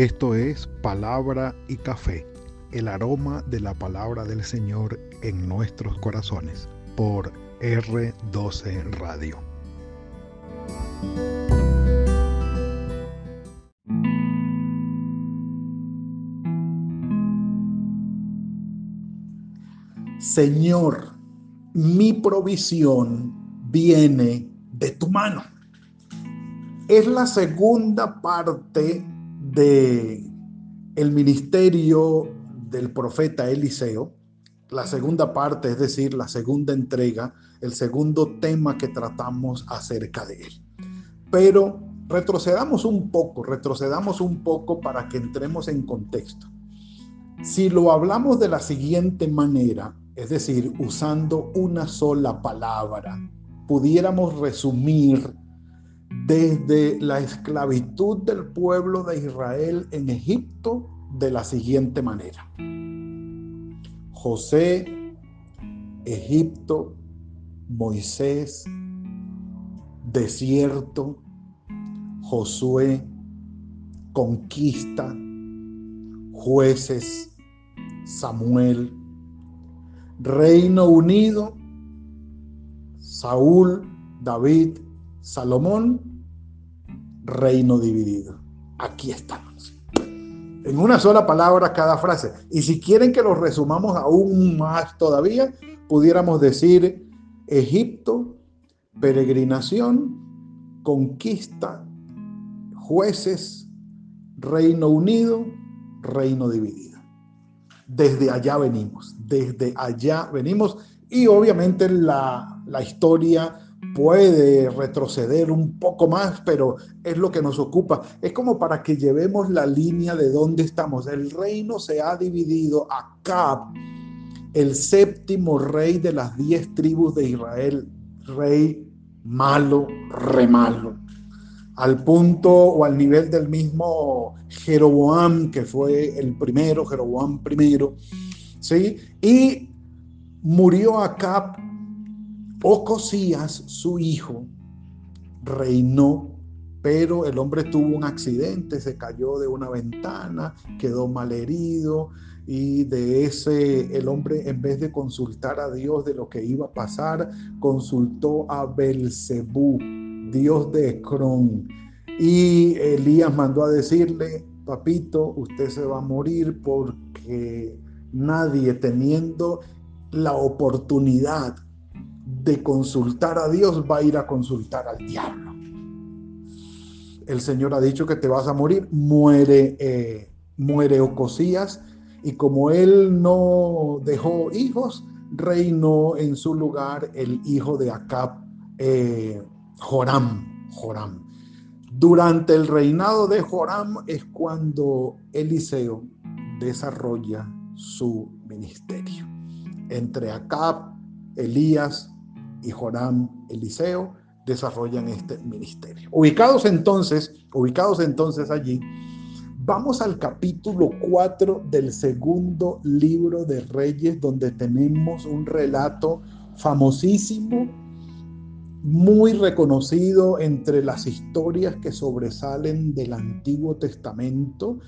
Esto es Palabra y Café, el aroma de la palabra del Señor en nuestros corazones, por R12 Radio. Señor, mi provisión viene de tu mano. Es la segunda parte de el ministerio del profeta Eliseo, la segunda parte, es decir, la segunda entrega, el segundo tema que tratamos acerca de él. Pero retrocedamos un poco, retrocedamos un poco para que entremos en contexto. Si lo hablamos de la siguiente manera, es decir, usando una sola palabra, pudiéramos resumir desde la esclavitud del pueblo de Israel en Egipto de la siguiente manera. José, Egipto, Moisés, desierto, Josué, conquista, jueces, Samuel, Reino Unido, Saúl, David, Salomón, reino dividido. Aquí estamos. En una sola palabra cada frase. Y si quieren que lo resumamos aún más todavía, pudiéramos decir Egipto, peregrinación, conquista, jueces, Reino Unido, reino dividido. Desde allá venimos, desde allá venimos y obviamente la, la historia puede retroceder un poco más, pero es lo que nos ocupa. Es como para que llevemos la línea de dónde estamos. El reino se ha dividido acá, el séptimo rey de las diez tribus de Israel, rey malo, re malo, al punto o al nivel del mismo Jeroboam, que fue el primero, Jeroboam primero, ¿sí? Y murió Acab, Ocosías, su hijo, reinó, pero el hombre tuvo un accidente, se cayó de una ventana, quedó mal herido, y de ese el hombre en vez de consultar a Dios de lo que iba a pasar, consultó a Belcebú, Dios de Ecrón. Y Elías mandó a decirle, papito, usted se va a morir porque nadie teniendo la oportunidad de consultar a Dios va a ir a consultar al diablo. El Señor ha dicho que te vas a morir, muere, eh, muere Ocosías y como él no dejó hijos, reinó en su lugar el hijo de Acab, eh, Joram, Joram. Durante el reinado de Joram es cuando Eliseo desarrolla su ministerio. Entre Acab, Elías y Joram, Eliseo desarrollan este ministerio. Ubicados entonces, ubicados entonces allí, Vamos al capítulo 4 del segundo libro de Reyes, donde tenemos un relato famosísimo, muy reconocido entre las historias que sobresalen del Antiguo Testamento,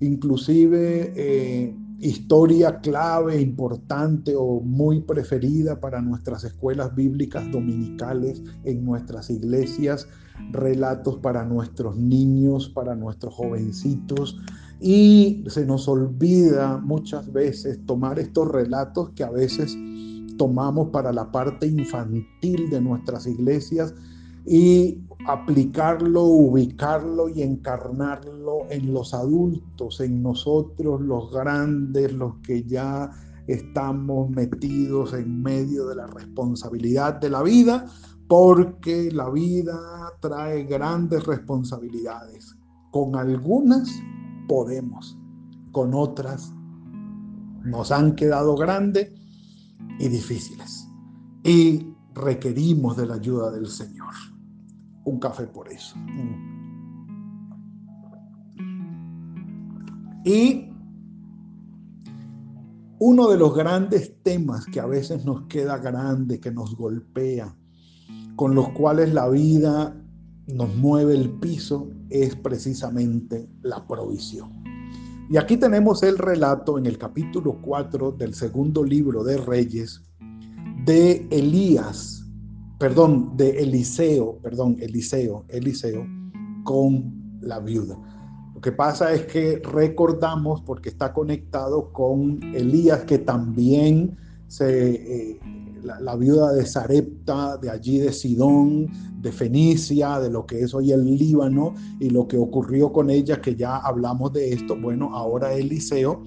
inclusive eh, historia clave, importante o muy preferida para nuestras escuelas bíblicas dominicales en nuestras iglesias, relatos para nuestros niños, para nuestros jovencitos. Y se nos olvida muchas veces tomar estos relatos que a veces tomamos para la parte infantil de nuestras iglesias y aplicarlo, ubicarlo y encarnarlo en los adultos, en nosotros los grandes, los que ya estamos metidos en medio de la responsabilidad de la vida, porque la vida trae grandes responsabilidades. Con algunas podemos, con otras nos han quedado grandes y difíciles. Y requerimos de la ayuda del Señor un café por eso. Y uno de los grandes temas que a veces nos queda grande, que nos golpea, con los cuales la vida nos mueve el piso es precisamente la provisión. Y aquí tenemos el relato en el capítulo 4 del segundo libro de Reyes de Elías, perdón, de Eliseo, perdón, Eliseo, Eliseo con la viuda. Lo que pasa es que recordamos, porque está conectado con Elías, que también se, eh, la, viuda de Sarepta, de allí de Sidón, de Fenicia, de lo que es hoy el Líbano y lo que ocurrió con ella, que ya hablamos de esto. Bueno, ahora Eliseo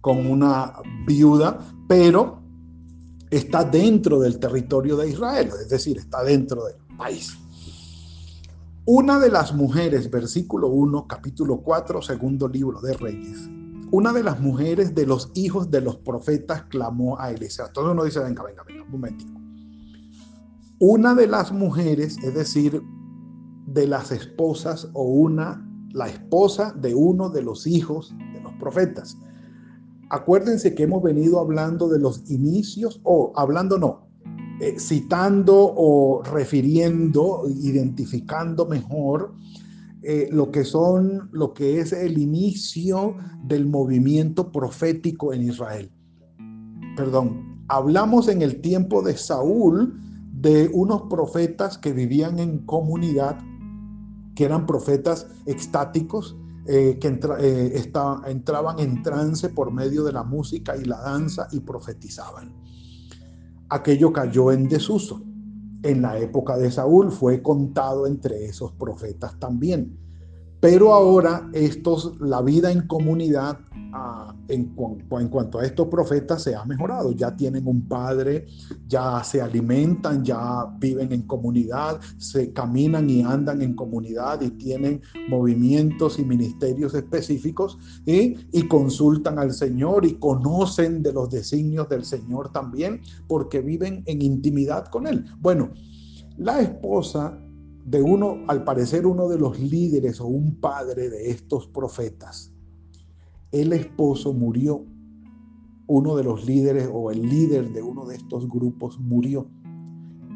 con una viuda, pero está dentro del territorio de Israel, es decir, está dentro del país. Una de las mujeres, versículo 1, capítulo 4, segundo libro de Reyes, una de las mujeres de los hijos de los profetas clamó a Eliseo. Todo uno dice, venga, venga, venga, un momentico. Una de las mujeres, es decir, de las esposas o una, la esposa de uno de los hijos de los profetas. Acuérdense que hemos venido hablando de los inicios, o hablando no, eh, citando o refiriendo, identificando mejor eh, lo que son, lo que es el inicio del movimiento profético en Israel. Perdón, hablamos en el tiempo de Saúl de unos profetas que vivían en comunidad, que eran profetas extáticos, eh, que eh, entraban en trance por medio de la música y la danza y profetizaban. Aquello cayó en desuso en la época de Saúl fue contado entre esos profetas también. Pero ahora estos, la vida en comunidad ah, en, en, cuanto a estos profetas se ha mejorado. Ya tienen un padre, ya se alimentan, ya viven en comunidad, se caminan y andan en comunidad y tienen movimientos y ministerios específicos y consultan al Señor y conocen de los designios del Señor también porque viven en intimidad con Él. Bueno, la esposa de uno, al parecer uno de los líderes o un padre de estos profetas, el esposo murió. Uno de los líderes o el líder de uno de estos grupos murió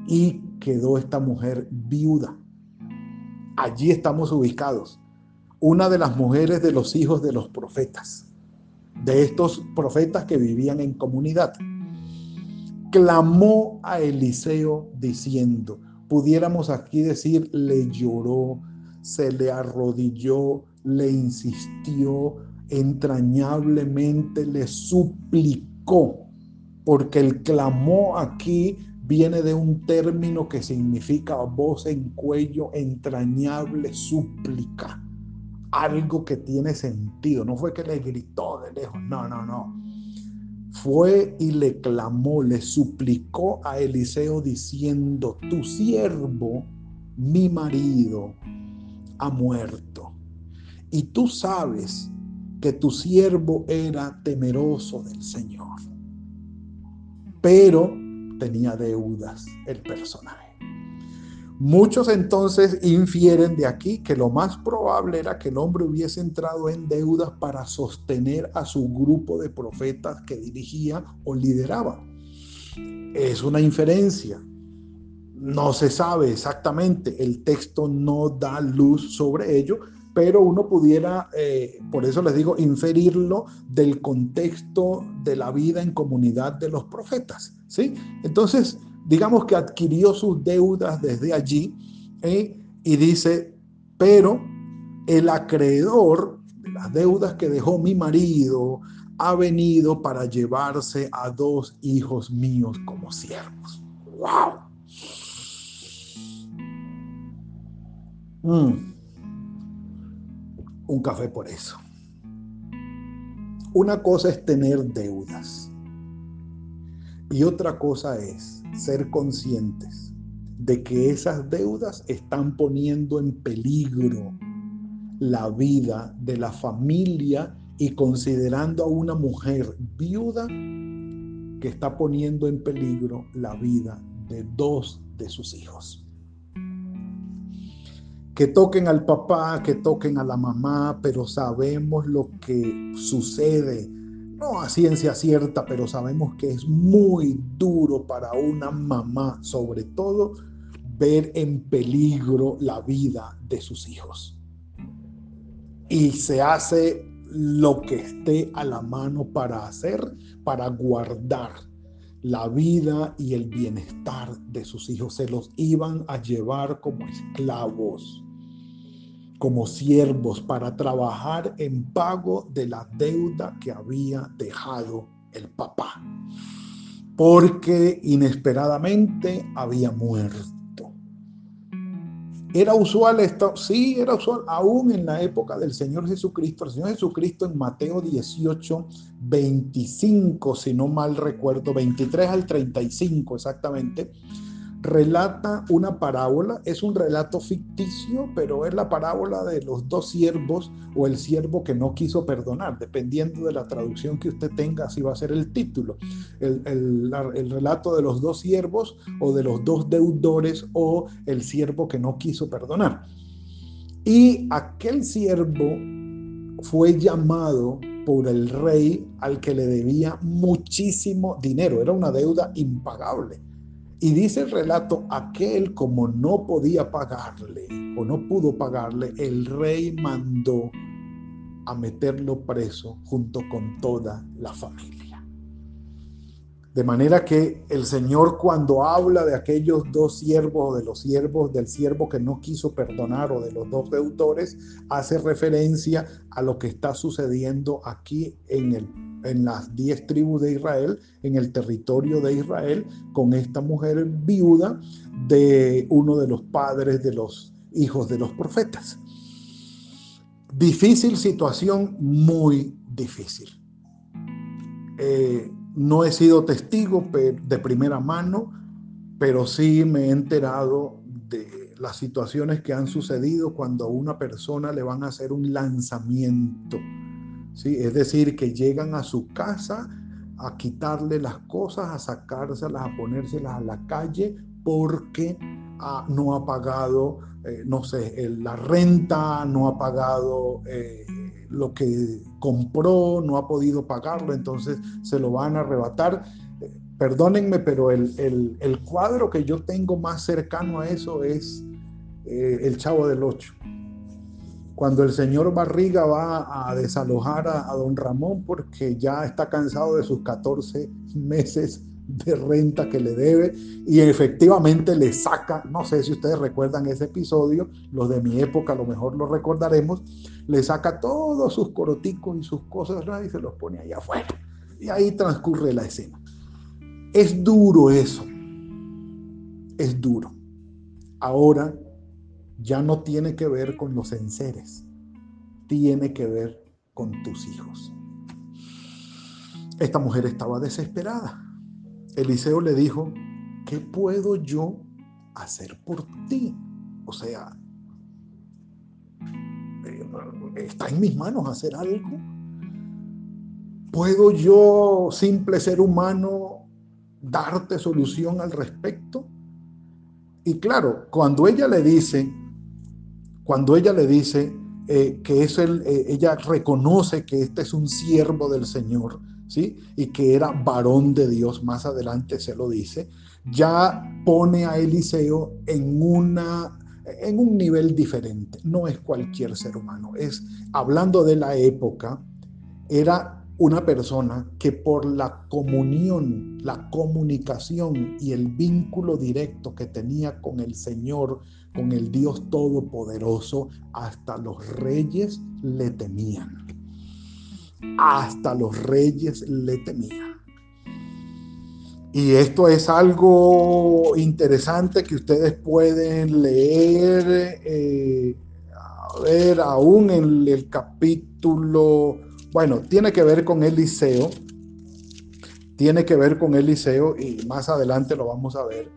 y quedó esta mujer viuda. Allí estamos ubicados. Una de las mujeres de los hijos de los profetas, de estos profetas que vivían en comunidad, clamó a Eliseo diciendo, pudiéramos aquí decir, le lloró, se le arrodilló, le insistió, entrañablemente le suplicó, porque el clamó aquí viene de un término que significa voz en cuello, entrañable súplica, algo que tiene sentido, no fue que le gritó de lejos, no, no, no fue y le clamó, le suplicó a Eliseo diciendo, tu siervo, mi marido, ha muerto. Y tú sabes que tu siervo era temeroso del Señor, pero tenía deudas el personaje. Muchos entonces infieren de aquí que lo más probable era que el hombre hubiese entrado en deudas para sostener a su grupo de profetas que dirigía o lideraba. Es una inferencia. No se sabe exactamente, el texto no da luz sobre ello, pero uno pudiera, eh, por eso les digo, inferirlo del contexto de la vida en comunidad de los profetas. ¿sí? Entonces, digamos que adquirió sus deudas desde allí ¿eh? y dice, pero el acreedor de las deudas que dejó mi marido ha venido para llevarse a dos hijos míos como siervos. ¡Wow! Mm. Un café por eso. Una cosa es tener deudas y otra cosa es ser conscientes de que esas deudas están poniendo en peligro la vida de la familia y considerando a una mujer viuda que está poniendo en peligro la vida de dos de sus hijos. Que toquen al papá, que toquen a la mamá, pero sabemos lo que sucede no a ciencia cierta, pero sabemos que es muy duro para una mamá, sobre todo, ver en peligro la vida de sus hijos. Y se hace lo que esté a la mano para hacer, para guardar la vida y el bienestar de sus hijos. Se los iban a llevar como esclavos, como siervos, para trabajar en pago de la deuda que había dejado el papá, porque inesperadamente había muerto. ¿Era usual esto? Sí, era usual, aún en la época del Señor Jesucristo. El Señor Jesucristo en Mateo 18, 25, si no mal recuerdo, 23 al 35 exactamente, relata una parábola, es un relato ficticio, pero es la parábola de los dos siervos o el siervo que no quiso perdonar, dependiendo de la traducción que usted tenga, así va a ser el título. El, el relato de los dos siervos o de los dos deudores o el siervo que no quiso perdonar. Y aquel siervo fue llamado por el rey al que le debía muchísimo dinero, era una deuda impagable y dice el relato, aquel como no podía pagarle o no pudo pagarle, el rey mandó a meterlo preso junto con toda la familia. De manera que el Señor cuando habla de aquellos dos siervos de los siervos del siervo que no quiso perdonar o de los dos deudores, hace referencia a lo que está sucediendo aquí en, el, en las diez tribus de Israel, en el territorio de Israel, con esta mujer viuda de uno de los padres de los hijos de los profetas. Difícil situación, muy difícil. Eh, no he sido testigo de primera mano, pero sí me he enterado de las situaciones que han sucedido cuando a una persona le van a hacer un lanzamiento. ¿Sí? Es decir, que llegan a su casa a quitarle las cosas, a sacárselas, a ponérselas a la calle porque ah, no ha pagado, eh, no sé, la renta, no ha pagado eh, lo que compró, no ha podido pagarlo, entonces se lo van a arrebatar. Perdónenme, pero el, cuadro que yo tengo más cercano a eso es eh, el Chavo del Ocho. Cuando el señor Barriga va a desalojar a, don Ramón porque ya está cansado de sus 14 meses de renta que le debe y efectivamente le saca, no sé si ustedes recuerdan ese episodio, los de mi época a lo mejor lo recordaremos, le saca todos sus coroticos y sus cosas y se los pone allá afuera. Y ahí transcurre la escena. Es duro eso, es duro. Ahora ya no tiene que ver con los enseres, tiene que ver con tus hijos. Esta mujer estaba desesperada Eliseo le dijo, ¿qué puedo yo hacer por ti? O sea, eh, está en mis manos hacer algo. ¿Puedo yo, simple ser humano, darte solución al respecto? Y claro, cuando ella le dice, cuando ella le dice eh, que es el, eh, ella reconoce que este es un siervo del Señor, y que era varón de Dios, más adelante se lo dice, ya pone a Eliseo en una en un nivel diferente, no es cualquier ser humano, es hablando de la época, era una persona que por la comunión, la comunicación y el vínculo directo que tenía con el Señor, con el Dios Todopoderoso, hasta los reyes le temían hasta los reyes le temían. Y esto es algo interesante que ustedes pueden leer, eh, a ver, aún en el capítulo, bueno, tiene que ver con Eliseo, tiene que ver con Eliseo y más adelante lo vamos a ver,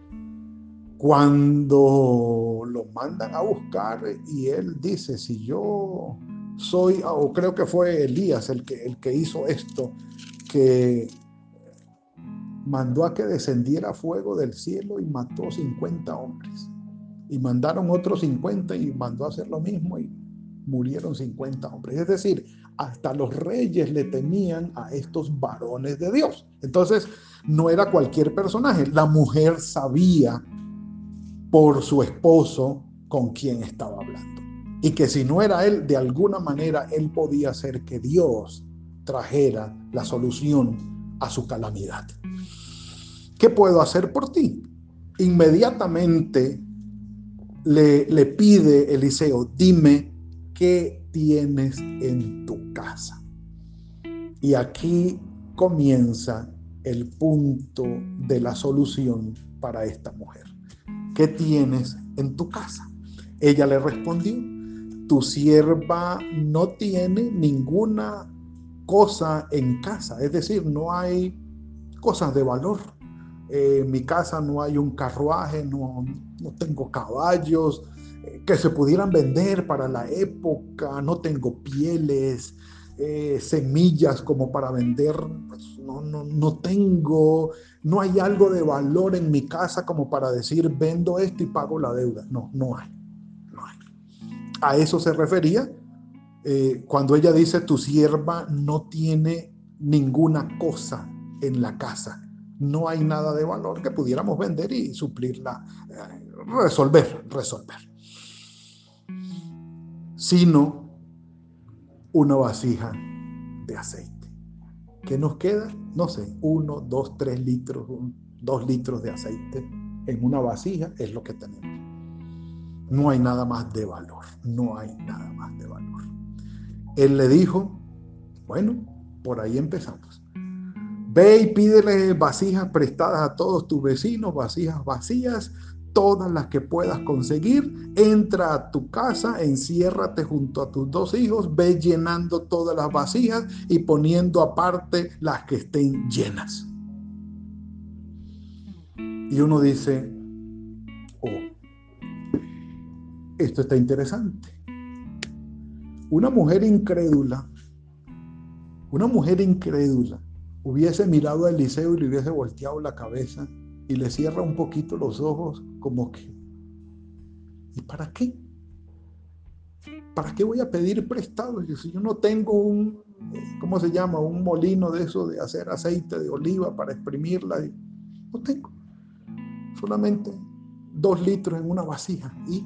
cuando lo mandan a buscar y él dice, si yo soy, o creo que fue Elías el que, el que hizo esto, que mandó a que descendiera fuego del cielo y mató 50 hombres. Y mandaron otros 50 y mandó a hacer lo mismo y murieron 50 hombres. Es decir, hasta los reyes le temían a estos varones de Dios. Entonces, no era cualquier personaje. La mujer sabía por su esposo con quien estaba hablando. Y que si no era él, de alguna manera él podía hacer que Dios trajera la solución a su calamidad. ¿Qué puedo hacer por ti? Inmediatamente le, le pide Eliseo, dime qué tienes en tu casa. Y aquí comienza el punto de la solución para esta mujer. ¿Qué tienes en tu casa? Ella le respondió, tu sierva no tiene ninguna cosa en casa, es decir, no hay cosas de valor. en mi casa no hay un carruaje, no, no tengo caballos eh, que se pudieran vender para la época, no tengo pieles, eh, semillas como para vender, pues, no, no, no tengo, no hay algo de valor en mi casa como para decir vendo esto y pago la deuda. No, no hay, no hay. A eso se refería eh, cuando ella dice tu sierva no tiene ninguna cosa en la casa. No hay nada de valor que pudiéramos vender y suplirla, eh, resolver, resolver. Sino una vasija de aceite. ¿Qué nos queda? No sé, uno, dos, tres litros, dos litros de aceite en una vasija es lo que tenemos. No hay nada más de valor, no hay nada más de valor. Él le dijo, bueno, por ahí empezamos. Ve y pídele vasijas prestadas a todos tus vecinos, vasijas vacías, todas las que puedas conseguir, entra a tu casa, enciérrate junto a tus dos hijos, ve llenando todas las vasijas y poniendo aparte las que estén llenas. Y uno dice, oh, esto está interesante. Una mujer incrédula, una mujer incrédula hubiese mirado a Eliseo y le hubiese volteado la cabeza y le cierra un poquito los ojos como que, ¿y para qué? ¿Para qué voy a pedir prestado? Si yo no tengo un, ¿cómo se llama? Un molino de eso de hacer aceite de oliva para exprimirla. No tengo. Solamente dos litros en una vasija. Y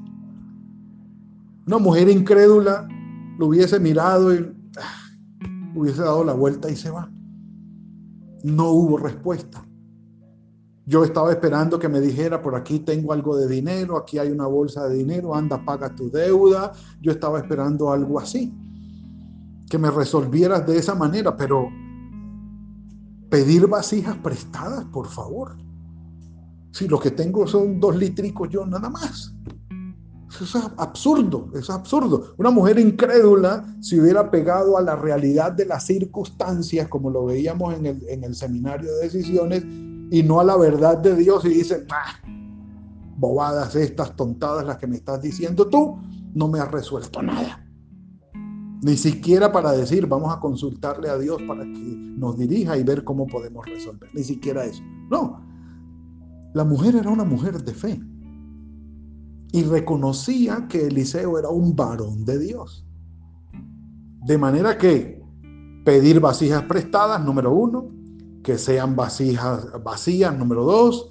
una mujer incrédula lo hubiese mirado y ah, hubiese dado la vuelta y se va. No hubo respuesta. Yo estaba esperando que me dijera, por aquí tengo algo de dinero, aquí hay una bolsa de dinero, anda, paga tu deuda. Yo estaba esperando algo así, que me resolvieras de esa manera, pero pedir vasijas prestadas, por favor. Si lo que tengo son dos litricos yo nada más. Eso es absurdo, eso es absurdo. Una mujer incrédula se hubiera pegado a la realidad de las circunstancias, como lo veíamos en el, en el seminario de decisiones, y no a la verdad de Dios y dicen, ah, bobadas estas, tontadas las que me estás diciendo tú, no me has resuelto nada. Ni siquiera para decir, vamos a consultarle a Dios para que nos dirija y ver cómo podemos resolver. Ni siquiera eso. No. La mujer era una mujer de fe. Y reconocía que Eliseo era un varón de Dios. De manera que pedir vasijas prestadas, número uno, que sean vasijas vacías, número dos,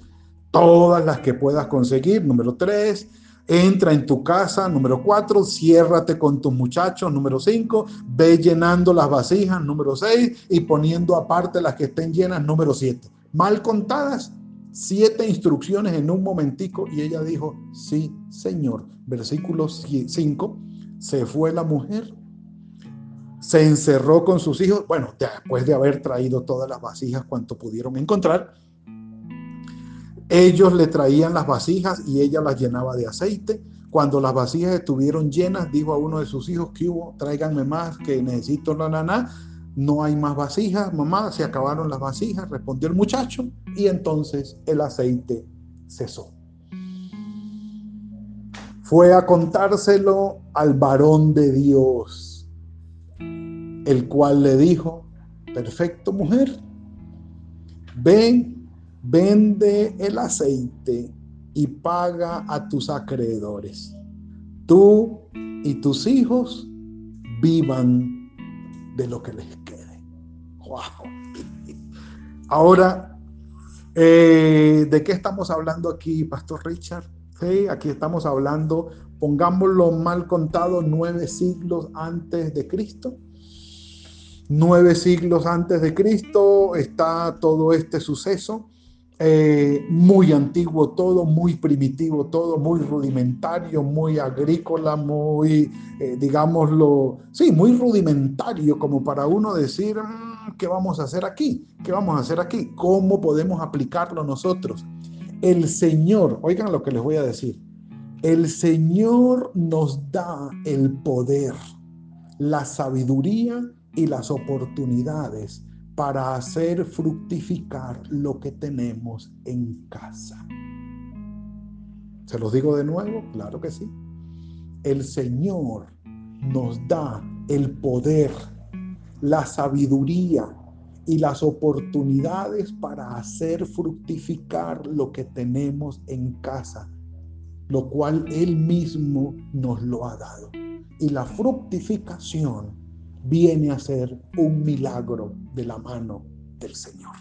todas las que puedas conseguir, número tres, entra en tu casa, número cuatro, ciérrate con tus muchachos, número cinco, ve llenando las vasijas, número seis, y poniendo aparte las que estén llenas, número siete. Mal contadas, siete instrucciones en un momentico, y ella dijo, sí, Señor. Versículo 5, se fue la mujer se encerró con sus hijos, bueno, después de haber traído todas las vasijas cuanto pudieron encontrar, ellos le traían las vasijas y ella las llenaba de aceite. Cuando las vasijas estuvieron llenas, dijo a uno de sus hijos, que hubo? Tráiganme más, que necesito la nana. No hay más vasijas, mamá, se acabaron las vasijas, respondió el muchacho, y entonces el aceite cesó. Fue a contárselo al varón de Dios el cual le dijo, perfecto mujer, ven, vende el aceite y paga a tus acreedores. Tú y tus hijos vivan de lo que les quede. Ahora, eh, ¿de qué estamos hablando aquí, Pastor Richard? Sí, aquí estamos hablando, pongámoslo mal contado, nueve siglos antes de Cristo. Nueve siglos antes de Cristo está todo este suceso. Eh, muy antiguo todo, muy primitivo todo, muy rudimentario, muy agrícola, muy, eh, digámoslo, sí, muy rudimentario como para uno decir, mm, ¿qué vamos a hacer aquí? ¿Qué vamos a hacer aquí? ¿Cómo podemos aplicarlo nosotros? El Señor, oigan lo que les voy a decir, el Señor nos da el poder, la sabiduría y las oportunidades para hacer fructificar lo que tenemos en casa. ¿Se los digo de nuevo? Claro que sí. El Señor nos da el poder, la sabiduría y las oportunidades para hacer fructificar lo que tenemos en casa, lo cual Él mismo nos lo ha dado. Y la fructificación viene a ser un milagro de la mano del Señor.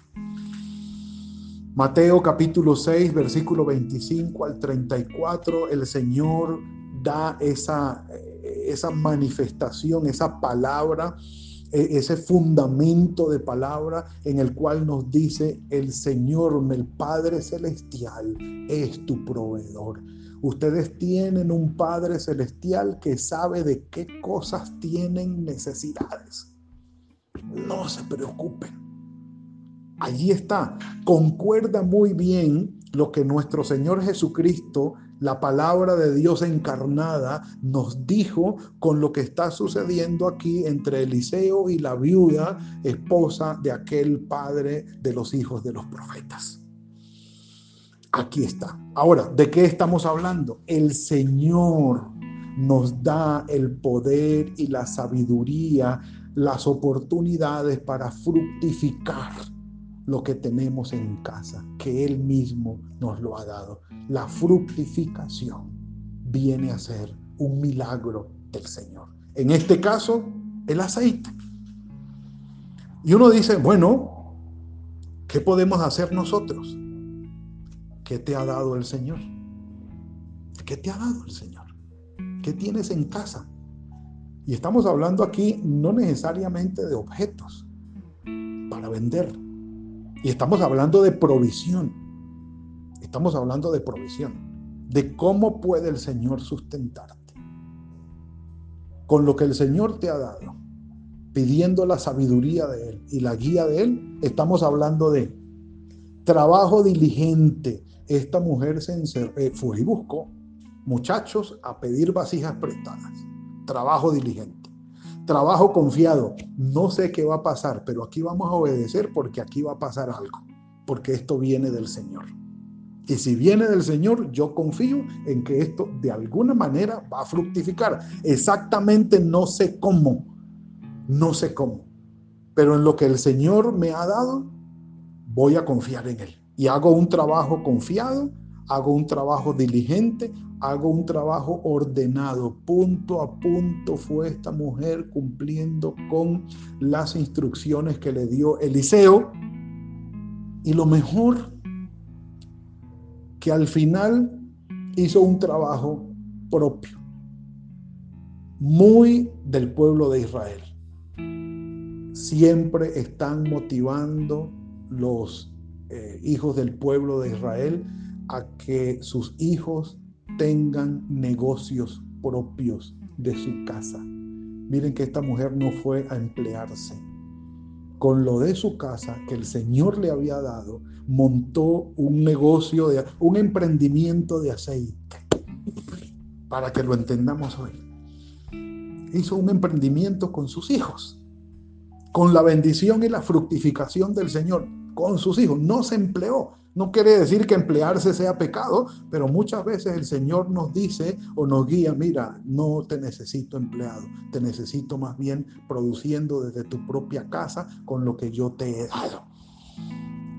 Mateo capítulo 6, versículo 25 al 34, el Señor da esa, esa manifestación, esa palabra, e, ese fundamento de palabra en el cual nos dice el Señor, el Padre Celestial, es tu proveedor. Ustedes tienen un Padre Celestial que sabe de qué cosas tienen necesidades. No se preocupen. Allí está. Concuerda muy bien lo que nuestro Señor Jesucristo, la palabra de Dios encarnada, nos dijo con lo que está sucediendo aquí entre Eliseo y la viuda, esposa de aquel padre de los hijos de los profetas. Aquí está. Ahora, ¿de qué estamos hablando? El Señor nos da el poder y la sabiduría, las oportunidades para fructificar lo que tenemos en casa, que Él mismo nos lo ha dado. La fructificación viene a ser un milagro del Señor. En este caso, el aceite. Y uno dice, bueno, ¿qué podemos hacer nosotros? ¿Qué te ha dado el Señor? ¿Qué te ha dado el Señor? ¿Qué tienes en casa? Y estamos hablando aquí no necesariamente de objetos para vender. Y estamos hablando de provisión. Estamos hablando de provisión. De cómo puede el Señor sustentarte. Con lo que el Señor te ha dado, pidiendo la sabiduría de Él y la guía de Él, estamos hablando de trabajo diligente, esta mujer se eh, fue y buscó muchachos a pedir vasijas prestadas. Trabajo diligente. Trabajo confiado. No sé qué va a pasar, pero aquí vamos a obedecer porque aquí va a pasar algo. Porque esto viene del Señor. Y si viene del Señor, yo confío en que esto de alguna manera va a fructificar. Exactamente no sé cómo. No sé cómo. Pero en lo que el Señor me ha dado, voy a confiar en Él y hago un trabajo confiado, hago un trabajo diligente, hago un trabajo ordenado. Punto a punto fue esta mujer cumpliendo con las instrucciones que le dio Eliseo. Y lo mejor, que al final hizo un trabajo propio, muy del pueblo de Israel. Siempre están motivando los eh, hijos del pueblo de Israel a que sus hijos tengan negocios propios de su casa. Miren que esta mujer no fue a emplearse. Con lo de su casa que el Señor le había dado, montó un negocio, de, un emprendimiento de aceite. Para que lo entendamos hoy. Hizo un emprendimiento con sus hijos, con la bendición y la fructificación del Señor con sus hijos. No se empleó. No quiere decir que emplearse sea pecado, pero muchas veces el Señor nos dice o nos guía, mira, no te necesito empleado, te necesito más bien produciendo desde tu propia casa con lo que yo te he dado.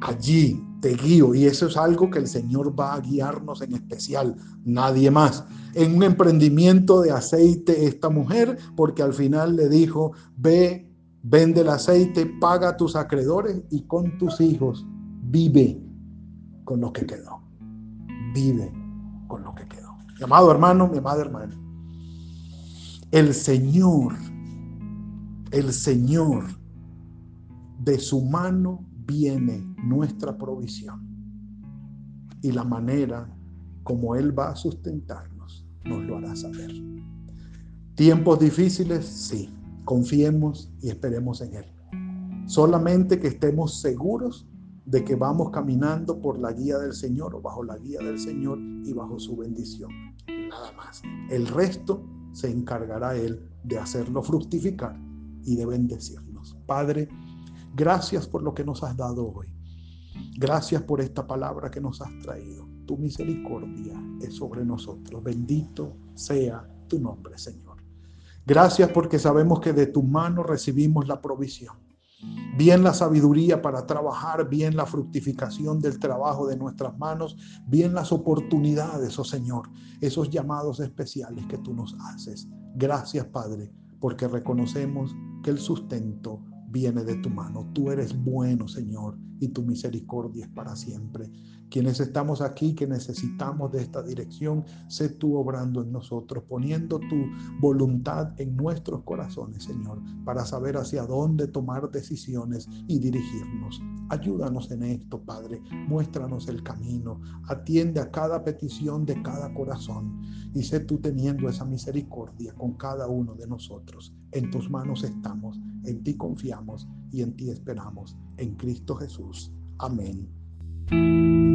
Allí te guío y eso es algo que el Señor va a guiarnos en especial, nadie más. En un emprendimiento de aceite esta mujer, porque al final le dijo, ve Vende el aceite, paga a tus acreedores y con tus hijos vive con lo que quedó. Vive. con lo que quedó. Mi amado hermano, mi amada hermana, el Señor, el Señor, de su mano viene nuestra provisión. Y la manera como Él va a sustentarnos, nos lo hará saber. Tiempos difíciles, sí. Confiemos y esperemos en Él. Solamente que estemos seguros de que vamos caminando por la guía del Señor o bajo la guía del Señor y bajo su bendición. Nada más. El resto se encargará Él de hacerlo fructificar y de bendecirnos. Padre, gracias por lo que nos has dado hoy. Gracias por esta palabra que nos has traído. Tu misericordia es sobre nosotros. Bendito sea tu nombre, Señor. Gracias porque sabemos que de tu mano recibimos la provisión bien la sabiduría para trabajar, bien la fructificación del trabajo de nuestras manos, bien las oportunidades, oh Señor, esos llamados especiales que tú nos haces. Gracias, Padre, porque reconocemos que el sustento viene de tu mano. Tú eres bueno, Señor, y tu misericordia es para siempre. Quienes estamos aquí, que necesitamos de esta dirección, sé tú obrando en nosotros, poniendo tu voluntad en nuestros corazones, Señor, para saber hacia dónde tomar decisiones y dirigirnos. Ayúdanos en esto, Padre. Muéstranos el camino. Atiende a cada petición de cada corazón. Y sé tú teniendo esa misericordia con cada uno de nosotros. En tus manos estamos, en ti confiamos y en ti esperamos. En Cristo Jesús. Amén.